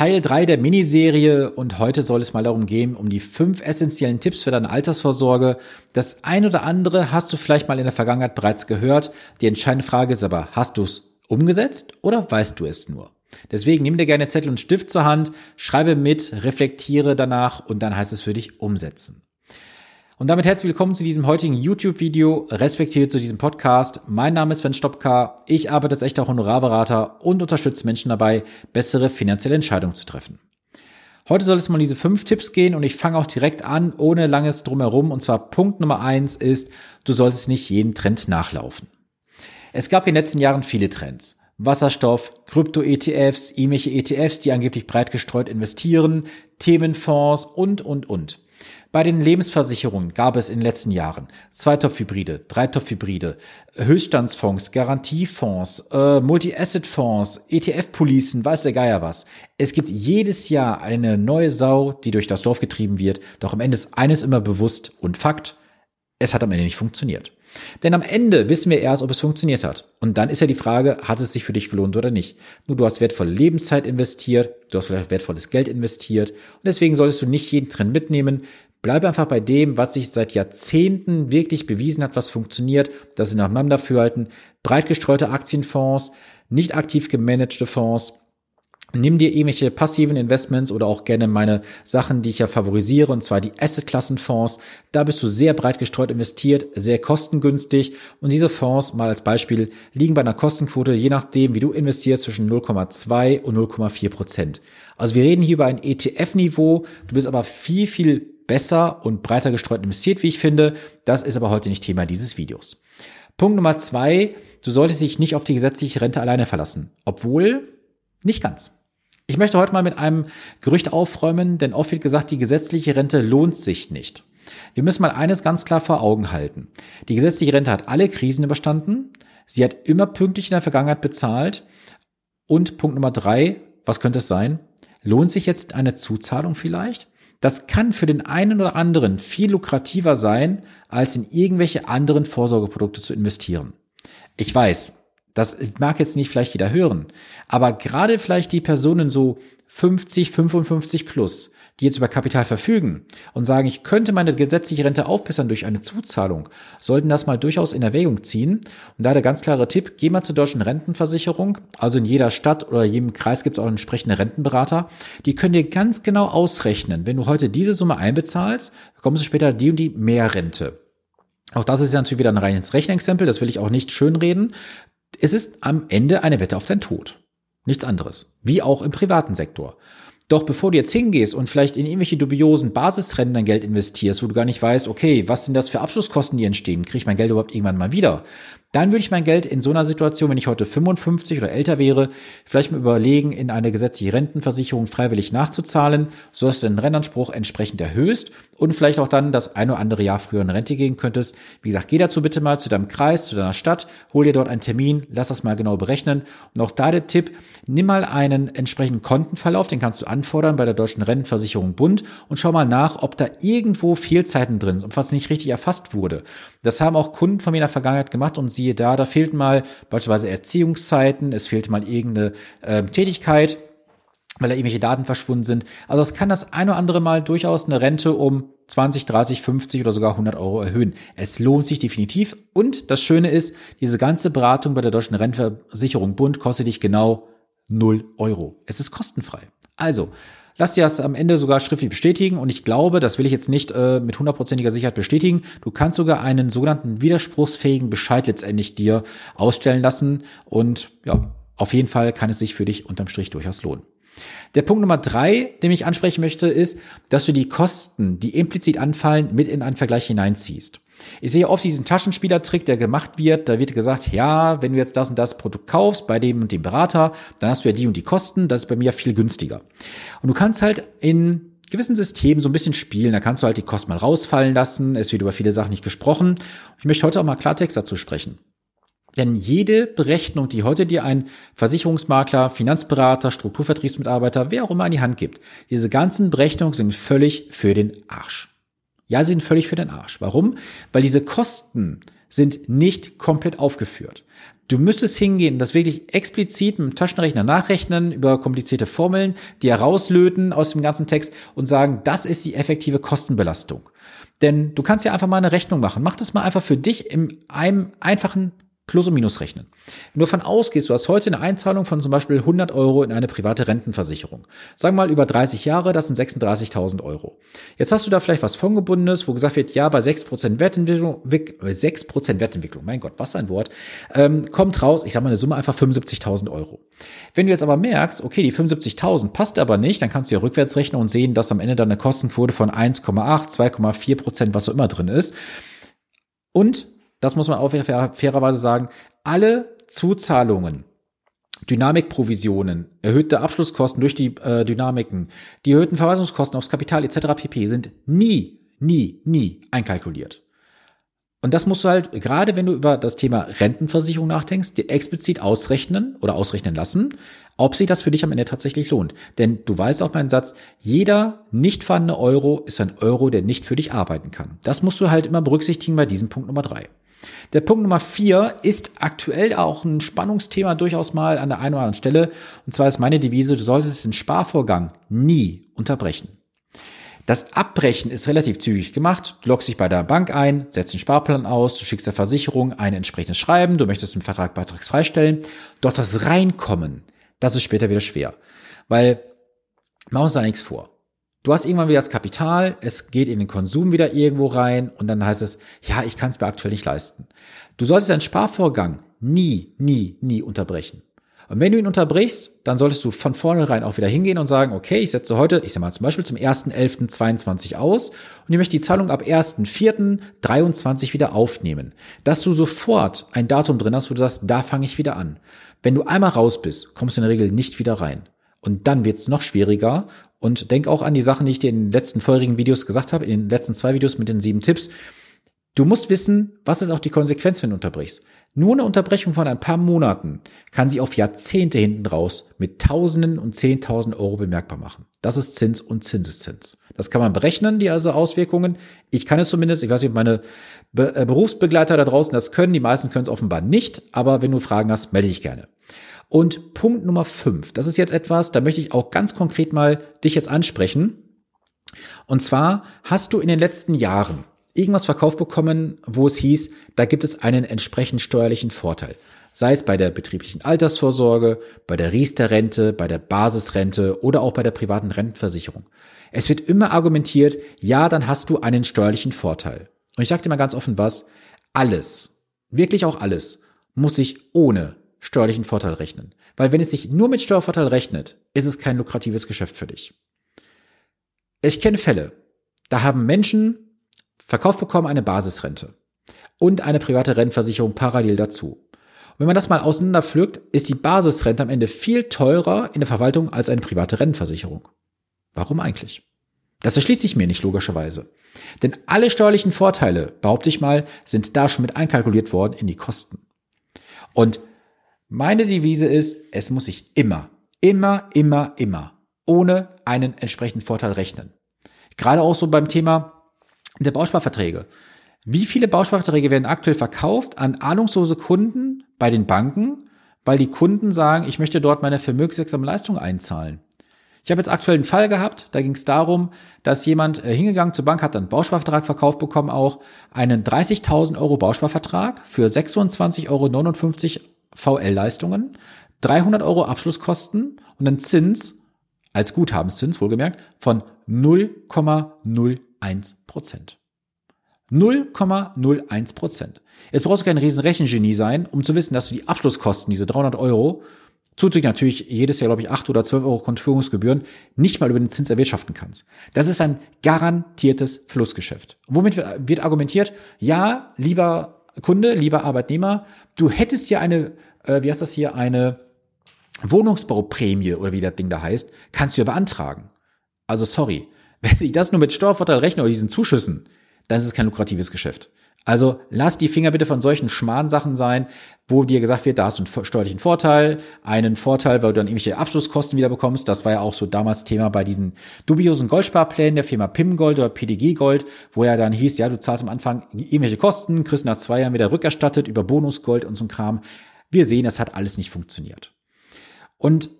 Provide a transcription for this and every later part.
Teil 3 der Miniserie und heute soll es mal darum gehen, um die fünf essentiellen Tipps für deine Altersvorsorge. Das ein oder andere hast du vielleicht mal in der Vergangenheit bereits gehört. Die entscheidende Frage ist aber, hast du es umgesetzt oder weißt du es nur? Deswegen nimm dir gerne Zettel und Stift zur Hand, schreibe mit, reflektiere danach und dann heißt es für dich umsetzen. Und damit herzlich willkommen zu diesem heutigen YouTube-Video, respektive zu diesem Podcast. Mein Name ist Sven Stopka. Ich arbeite als echter Honorarberater und unterstütze Menschen dabei, bessere finanzielle Entscheidungen zu treffen. Heute soll es mal um diese fünf Tipps gehen und ich fange auch direkt an, ohne langes Drumherum. Und zwar Punkt Nummer eins ist, du solltest nicht jeden Trend nachlaufen. Es gab in den letzten Jahren viele Trends. Wasserstoff, Krypto-ETFs, irgendwelche ETFs, die angeblich breit gestreut investieren, Themenfonds und, und, und. Bei den Lebensversicherungen gab es in den letzten Jahren Zweitopfhybride, Dreitopfhybride, Höchststandsfonds, Garantiefonds, äh, Multi-Asset-Fonds, ETF-Policen, weiß der Geier was. Es gibt jedes Jahr eine neue Sau, die durch das Dorf getrieben wird. Doch am Ende ist eines immer bewusst und Fakt, es hat am Ende nicht funktioniert. Denn am Ende wissen wir erst, ob es funktioniert hat. Und dann ist ja die Frage, hat es sich für dich gelohnt oder nicht? Nur du hast wertvolle Lebenszeit investiert, du hast vielleicht wertvolles Geld investiert und deswegen solltest du nicht jeden Trend mitnehmen. Bleib einfach bei dem, was sich seit Jahrzehnten wirklich bewiesen hat, was funktioniert, das sind nacheinander fürhalten. Breit gestreute Aktienfonds, nicht aktiv gemanagte Fonds, Nimm dir irgendwelche passiven Investments oder auch gerne meine Sachen, die ich ja favorisiere, und zwar die Asset-Klassenfonds. Da bist du sehr breit gestreut investiert, sehr kostengünstig. Und diese Fonds, mal als Beispiel, liegen bei einer Kostenquote, je nachdem, wie du investierst, zwischen 0,2 und 0,4 Prozent. Also wir reden hier über ein ETF-Niveau. Du bist aber viel, viel besser und breiter gestreut investiert, wie ich finde. Das ist aber heute nicht Thema dieses Videos. Punkt Nummer zwei, du solltest dich nicht auf die gesetzliche Rente alleine verlassen. Obwohl, nicht ganz. Ich möchte heute mal mit einem Gerücht aufräumen, denn oft wird gesagt, die gesetzliche Rente lohnt sich nicht. Wir müssen mal eines ganz klar vor Augen halten. Die gesetzliche Rente hat alle Krisen überstanden. Sie hat immer pünktlich in der Vergangenheit bezahlt. Und Punkt Nummer drei, was könnte es sein? Lohnt sich jetzt eine Zuzahlung vielleicht? Das kann für den einen oder anderen viel lukrativer sein, als in irgendwelche anderen Vorsorgeprodukte zu investieren. Ich weiß, das mag jetzt nicht vielleicht jeder hören, aber gerade vielleicht die Personen so 50, 55 plus, die jetzt über Kapital verfügen und sagen, ich könnte meine gesetzliche Rente aufbessern durch eine Zuzahlung, sollten das mal durchaus in Erwägung ziehen. Und da der ganz klare Tipp, geh mal zur deutschen Rentenversicherung. Also in jeder Stadt oder jedem Kreis gibt es auch entsprechende Rentenberater. Die können dir ganz genau ausrechnen, wenn du heute diese Summe einbezahlst, bekommst du später die und die Mehrrente. Auch das ist ja natürlich wieder ein reines Rechenexempel, das will ich auch nicht schönreden. Es ist am Ende eine Wette auf dein Tod. Nichts anderes. Wie auch im privaten Sektor. Doch bevor du jetzt hingehst und vielleicht in irgendwelche dubiosen Basisrennen dein Geld investierst, wo du gar nicht weißt, okay, was sind das für Abschlusskosten, die entstehen, kriege ich mein Geld überhaupt irgendwann mal wieder, dann würde ich mein Geld in so einer Situation, wenn ich heute 55 oder älter wäre, vielleicht mal überlegen, in eine gesetzliche Rentenversicherung freiwillig nachzuzahlen, so dass du den Rentanspruch entsprechend erhöhst und vielleicht auch dann das ein oder andere Jahr früher in Rente gehen könntest. Wie gesagt, geh dazu bitte mal zu deinem Kreis, zu deiner Stadt, hol dir dort einen Termin, lass das mal genau berechnen. Und auch da der Tipp, nimm mal einen entsprechenden Kontenverlauf, den kannst du anfordern bei der Deutschen Rentenversicherung Bund und schau mal nach, ob da irgendwo Fehlzeiten drin sind und was nicht richtig erfasst wurde. Das haben auch Kunden von mir in der Vergangenheit gemacht und siehe da, da fehlten mal beispielsweise Erziehungszeiten, es fehlte mal irgendeine äh, Tätigkeit, weil da irgendwelche Daten verschwunden sind. Also es kann das ein oder andere Mal durchaus eine Rente um 20, 30, 50 oder sogar 100 Euro erhöhen. Es lohnt sich definitiv. Und das Schöne ist, diese ganze Beratung bei der Deutschen Rentenversicherung Bund kostet dich genau 0 Euro. Es ist kostenfrei. Also, Lass dir das am Ende sogar schriftlich bestätigen und ich glaube, das will ich jetzt nicht äh, mit hundertprozentiger Sicherheit bestätigen. Du kannst sogar einen sogenannten widerspruchsfähigen Bescheid letztendlich dir ausstellen lassen und ja, auf jeden Fall kann es sich für dich unterm Strich durchaus lohnen. Der Punkt Nummer drei, den ich ansprechen möchte, ist, dass du die Kosten, die implizit anfallen, mit in einen Vergleich hineinziehst. Ich sehe oft diesen Taschenspielertrick, der gemacht wird. Da wird gesagt, ja, wenn du jetzt das und das Produkt kaufst bei dem und dem Berater, dann hast du ja die und die Kosten. Das ist bei mir viel günstiger. Und du kannst halt in gewissen Systemen so ein bisschen spielen. Da kannst du halt die Kosten mal rausfallen lassen. Es wird über viele Sachen nicht gesprochen. Ich möchte heute auch mal Klartext dazu sprechen. Denn jede Berechnung, die heute dir ein Versicherungsmakler, Finanzberater, Strukturvertriebsmitarbeiter, wer auch immer an die Hand gibt, diese ganzen Berechnungen sind völlig für den Arsch. Ja, sie sind völlig für den Arsch. Warum? Weil diese Kosten sind nicht komplett aufgeführt. Du müsstest hingehen, das wirklich explizit mit dem Taschenrechner nachrechnen, über komplizierte Formeln, die herauslöten aus dem ganzen Text und sagen, das ist die effektive Kostenbelastung. Denn du kannst ja einfach mal eine Rechnung machen. Mach das mal einfach für dich in einem einfachen Plus und Minus rechnen. Wenn du davon ausgehst, du hast heute eine Einzahlung von zum Beispiel 100 Euro in eine private Rentenversicherung. Sagen wir mal über 30 Jahre, das sind 36.000 Euro. Jetzt hast du da vielleicht was Fondgebundenes, wo gesagt wird, ja, bei 6% Wertentwicklung, 6% Wertentwicklung, mein Gott, was ein Wort, ähm, kommt raus, ich sag mal eine Summe einfach 75.000 Euro. Wenn du jetzt aber merkst, okay, die 75.000 passt aber nicht, dann kannst du ja rückwärts rechnen und sehen, dass am Ende dann eine Kostenquote von 1,8, 2,4% was so immer drin ist. Und das muss man auch fairerweise sagen, alle Zuzahlungen, Dynamikprovisionen, erhöhte Abschlusskosten durch die äh, Dynamiken, die erhöhten Verwaltungskosten aufs Kapital etc. pp. sind nie, nie, nie einkalkuliert. Und das musst du halt, gerade wenn du über das Thema Rentenversicherung nachdenkst, dir explizit ausrechnen oder ausrechnen lassen, ob sich das für dich am Ende tatsächlich lohnt. Denn du weißt auch meinen Satz, jeder nicht vorhandene Euro ist ein Euro, der nicht für dich arbeiten kann. Das musst du halt immer berücksichtigen bei diesem Punkt Nummer drei. Der Punkt Nummer vier ist aktuell auch ein Spannungsthema durchaus mal an der einen oder anderen Stelle. Und zwar ist meine Devise, du solltest den Sparvorgang nie unterbrechen. Das Abbrechen ist relativ zügig gemacht. Du loggst dich bei der Bank ein, setzt den Sparplan aus, du schickst der Versicherung ein entsprechendes Schreiben, du möchtest den Vertrag beitragsfrei stellen. Doch das Reinkommen, das ist später wieder schwer. Weil, machen wir uns da nichts vor. Du hast irgendwann wieder das Kapital, es geht in den Konsum wieder irgendwo rein und dann heißt es, ja, ich kann es mir aktuell nicht leisten. Du solltest deinen Sparvorgang nie, nie, nie unterbrechen. Und wenn du ihn unterbrichst, dann solltest du von vornherein auch wieder hingehen und sagen, okay, ich setze heute, ich sag mal zum Beispiel zum 1.11.22 aus und ich möchte die Zahlung ab 1.4.23 wieder aufnehmen. Dass du sofort ein Datum drin hast, wo du sagst, da fange ich wieder an. Wenn du einmal raus bist, kommst du in der Regel nicht wieder rein. Und dann wird es noch schwieriger. Und denk auch an die Sachen, die ich dir in den letzten vorherigen Videos gesagt habe, in den letzten zwei Videos mit den sieben Tipps. Du musst wissen, was ist auch die Konsequenz, wenn du unterbrichst. Nur eine Unterbrechung von ein paar Monaten kann sich auf Jahrzehnte hinten raus mit Tausenden und Zehntausend Euro bemerkbar machen. Das ist Zins und Zinseszins. Das kann man berechnen, die also Auswirkungen. Ich kann es zumindest, ich weiß nicht, ob meine Be äh, Berufsbegleiter da draußen das können. Die meisten können es offenbar nicht. Aber wenn du Fragen hast, melde dich gerne. Und Punkt Nummer fünf, das ist jetzt etwas, da möchte ich auch ganz konkret mal dich jetzt ansprechen. Und zwar hast du in den letzten Jahren irgendwas verkauft bekommen, wo es hieß, da gibt es einen entsprechend steuerlichen Vorteil. Sei es bei der betrieblichen Altersvorsorge, bei der Riester-Rente, bei der Basisrente oder auch bei der privaten Rentenversicherung. Es wird immer argumentiert, ja, dann hast du einen steuerlichen Vorteil. Und ich sage dir mal ganz offen was, alles, wirklich auch alles, muss sich ohne steuerlichen Vorteil rechnen. Weil wenn es sich nur mit Steuervorteil rechnet, ist es kein lukratives Geschäft für dich. Ich kenne Fälle, da haben Menschen verkauft bekommen eine Basisrente und eine private Rentenversicherung parallel dazu. Und wenn man das mal auseinanderpflückt, ist die Basisrente am Ende viel teurer in der Verwaltung als eine private Rentenversicherung. Warum eigentlich? Das erschließt sich mir nicht logischerweise. Denn alle steuerlichen Vorteile, behaupte ich mal, sind da schon mit einkalkuliert worden in die Kosten. Und meine Devise ist, es muss sich immer, immer, immer, immer ohne einen entsprechenden Vorteil rechnen. Gerade auch so beim Thema der Bausparverträge. Wie viele Bausparverträge werden aktuell verkauft an ahnungslose Kunden bei den Banken, weil die Kunden sagen, ich möchte dort meine vermögenswirksame Leistung einzahlen? Ich habe jetzt aktuell einen Fall gehabt, da ging es darum, dass jemand äh, hingegangen zur Bank hat, einen Bausparvertrag verkauft bekommen, auch einen 30.000 Euro Bausparvertrag für 26,59 Euro VL-Leistungen, 300 Euro Abschlusskosten und einen Zins, als Guthabenszins wohlgemerkt, von 0,01 Prozent. 0,01 Prozent. Jetzt brauchst du kein riesen Rechengenie sein, um zu wissen, dass du die Abschlusskosten, diese 300 Euro, zuzüglich natürlich jedes Jahr, glaube ich, 8 oder 12 Euro Kontoführungsgebühren, nicht mal über den Zins erwirtschaften kannst. Das ist ein garantiertes Flussgeschäft. Womit wird argumentiert, ja, lieber Kunde, lieber Arbeitnehmer, du hättest ja eine, äh, wie heißt das hier, eine Wohnungsbauprämie oder wie das Ding da heißt, kannst du ja beantragen. Also sorry, wenn ich das nur mit Steuervorteil rechne oder diesen Zuschüssen, dann ist es kein lukratives Geschäft. Also lass die Finger bitte von solchen Schmarrn-Sachen sein, wo dir gesagt wird, da hast du einen steuerlichen Vorteil, einen Vorteil, weil du dann irgendwelche Abschlusskosten wieder bekommst. Das war ja auch so damals Thema bei diesen dubiosen Goldsparplänen der Firma PIM Gold oder PDG Gold, wo ja dann hieß, ja, du zahlst am Anfang irgendwelche Kosten, kriegst nach zwei Jahren wieder rückerstattet über Bonusgold und so ein Kram. Wir sehen, es hat alles nicht funktioniert. Und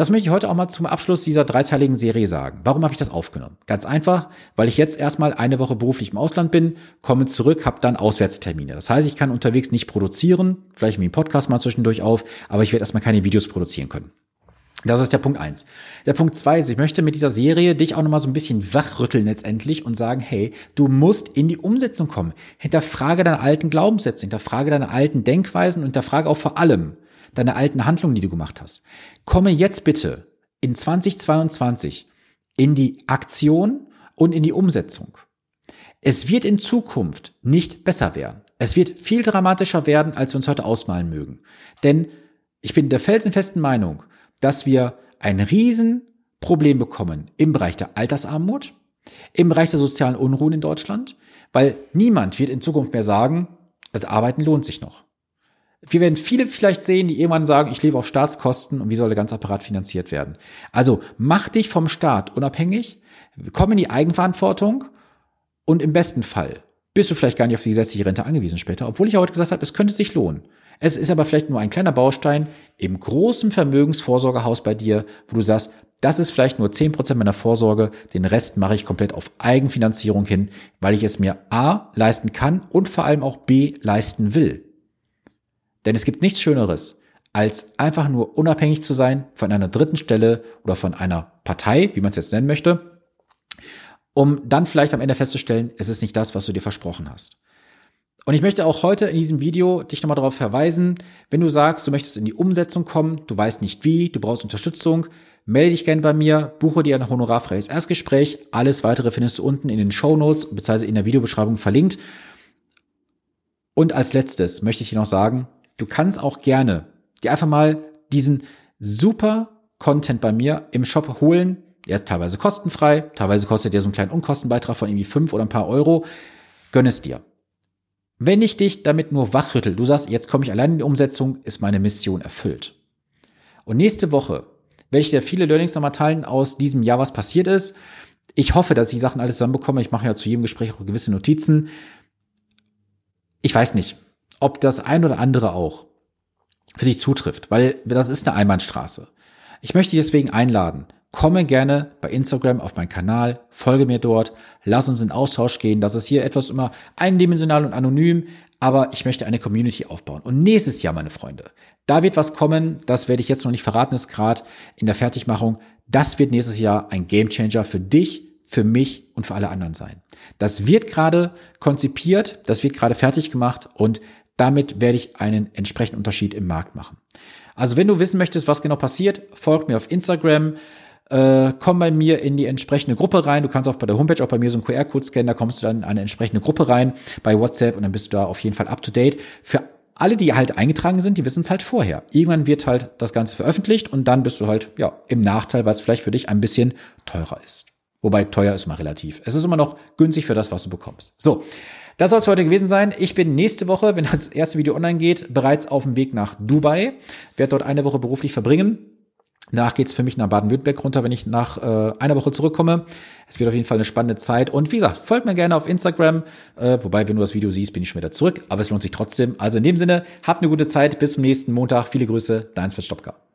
das möchte ich heute auch mal zum Abschluss dieser dreiteiligen Serie sagen. Warum habe ich das aufgenommen? Ganz einfach, weil ich jetzt erstmal eine Woche beruflich im Ausland bin, komme zurück, habe dann Auswärtstermine. Das heißt, ich kann unterwegs nicht produzieren, vielleicht mir einen Podcast mal zwischendurch auf, aber ich werde erstmal keine Videos produzieren können. Das ist der Punkt eins. Der Punkt zwei ist, ich möchte mit dieser Serie dich auch nochmal so ein bisschen wachrütteln letztendlich und sagen, hey, du musst in die Umsetzung kommen. Hinterfrage deine alten Glaubenssätze, hinterfrage deine alten Denkweisen und hinterfrage auch vor allem, deine alten Handlungen, die du gemacht hast. Komme jetzt bitte in 2022 in die Aktion und in die Umsetzung. Es wird in Zukunft nicht besser werden. Es wird viel dramatischer werden, als wir uns heute ausmalen mögen. Denn ich bin der felsenfesten Meinung, dass wir ein Riesenproblem bekommen im Bereich der Altersarmut, im Bereich der sozialen Unruhen in Deutschland, weil niemand wird in Zukunft mehr sagen, das Arbeiten lohnt sich noch. Wir werden viele vielleicht sehen, die irgendwann sagen, ich lebe auf Staatskosten und wie soll der ganze Apparat finanziert werden. Also mach dich vom Staat unabhängig, komm in die Eigenverantwortung und im besten Fall bist du vielleicht gar nicht auf die gesetzliche Rente angewiesen später, obwohl ich ja heute gesagt habe, es könnte sich lohnen. Es ist aber vielleicht nur ein kleiner Baustein im großen Vermögensvorsorgehaus bei dir, wo du sagst, das ist vielleicht nur zehn Prozent meiner Vorsorge, den Rest mache ich komplett auf Eigenfinanzierung hin, weil ich es mir A leisten kann und vor allem auch B leisten will. Denn es gibt nichts Schöneres, als einfach nur unabhängig zu sein von einer dritten Stelle oder von einer Partei, wie man es jetzt nennen möchte, um dann vielleicht am Ende festzustellen, es ist nicht das, was du dir versprochen hast. Und ich möchte auch heute in diesem Video dich nochmal darauf verweisen, wenn du sagst, du möchtest in die Umsetzung kommen, du weißt nicht wie, du brauchst Unterstützung, melde dich gerne bei mir, buche dir ein honorarfreies Erstgespräch. Alles weitere findest du unten in den Show Notes bzw. in der Videobeschreibung verlinkt. Und als letztes möchte ich dir noch sagen, du kannst auch gerne dir einfach mal diesen super Content bei mir im Shop holen. Der ist teilweise kostenfrei, teilweise kostet der so einen kleinen Unkostenbeitrag von irgendwie fünf oder ein paar Euro. Gönn es dir. Wenn ich dich damit nur wachrüttel, du sagst, jetzt komme ich allein in die Umsetzung, ist meine Mission erfüllt. Und nächste Woche werde ich dir viele Learnings nochmal teilen aus diesem Jahr, was passiert ist. Ich hoffe, dass ich die Sachen alles zusammenbekomme. Ich mache ja zu jedem Gespräch auch gewisse Notizen. Ich weiß nicht ob das ein oder andere auch für dich zutrifft, weil das ist eine Einbahnstraße. Ich möchte dich deswegen einladen. Komme gerne bei Instagram auf meinen Kanal, folge mir dort, lass uns in Austausch gehen. Das ist hier etwas immer eindimensional und anonym, aber ich möchte eine Community aufbauen. Und nächstes Jahr, meine Freunde, da wird was kommen, das werde ich jetzt noch nicht verraten, ist gerade in der Fertigmachung. Das wird nächstes Jahr ein Gamechanger für dich, für mich und für alle anderen sein. Das wird gerade konzipiert, das wird gerade fertig gemacht und damit werde ich einen entsprechenden Unterschied im Markt machen. Also wenn du wissen möchtest, was genau passiert, folg mir auf Instagram, äh, komm bei mir in die entsprechende Gruppe rein. Du kannst auch bei der Homepage auch bei mir so einen QR-Code scannen, da kommst du dann in eine entsprechende Gruppe rein bei WhatsApp und dann bist du da auf jeden Fall up to date. Für alle, die halt eingetragen sind, die wissen es halt vorher. Irgendwann wird halt das Ganze veröffentlicht und dann bist du halt ja im Nachteil, weil es vielleicht für dich ein bisschen teurer ist. Wobei teuer ist mal relativ. Es ist immer noch günstig für das, was du bekommst. So, das soll es heute gewesen sein. Ich bin nächste Woche, wenn das erste Video online geht, bereits auf dem Weg nach Dubai. Werde dort eine Woche beruflich verbringen. Danach geht's für mich nach Baden-Württemberg runter, wenn ich nach äh, einer Woche zurückkomme. Es wird auf jeden Fall eine spannende Zeit. Und wie gesagt, folgt mir gerne auf Instagram. Äh, wobei, wenn du das Video siehst, bin ich schon wieder zurück. Aber es lohnt sich trotzdem. Also in dem Sinne, habt eine gute Zeit. Bis zum nächsten Montag. Viele Grüße. Dein Sven Stopka.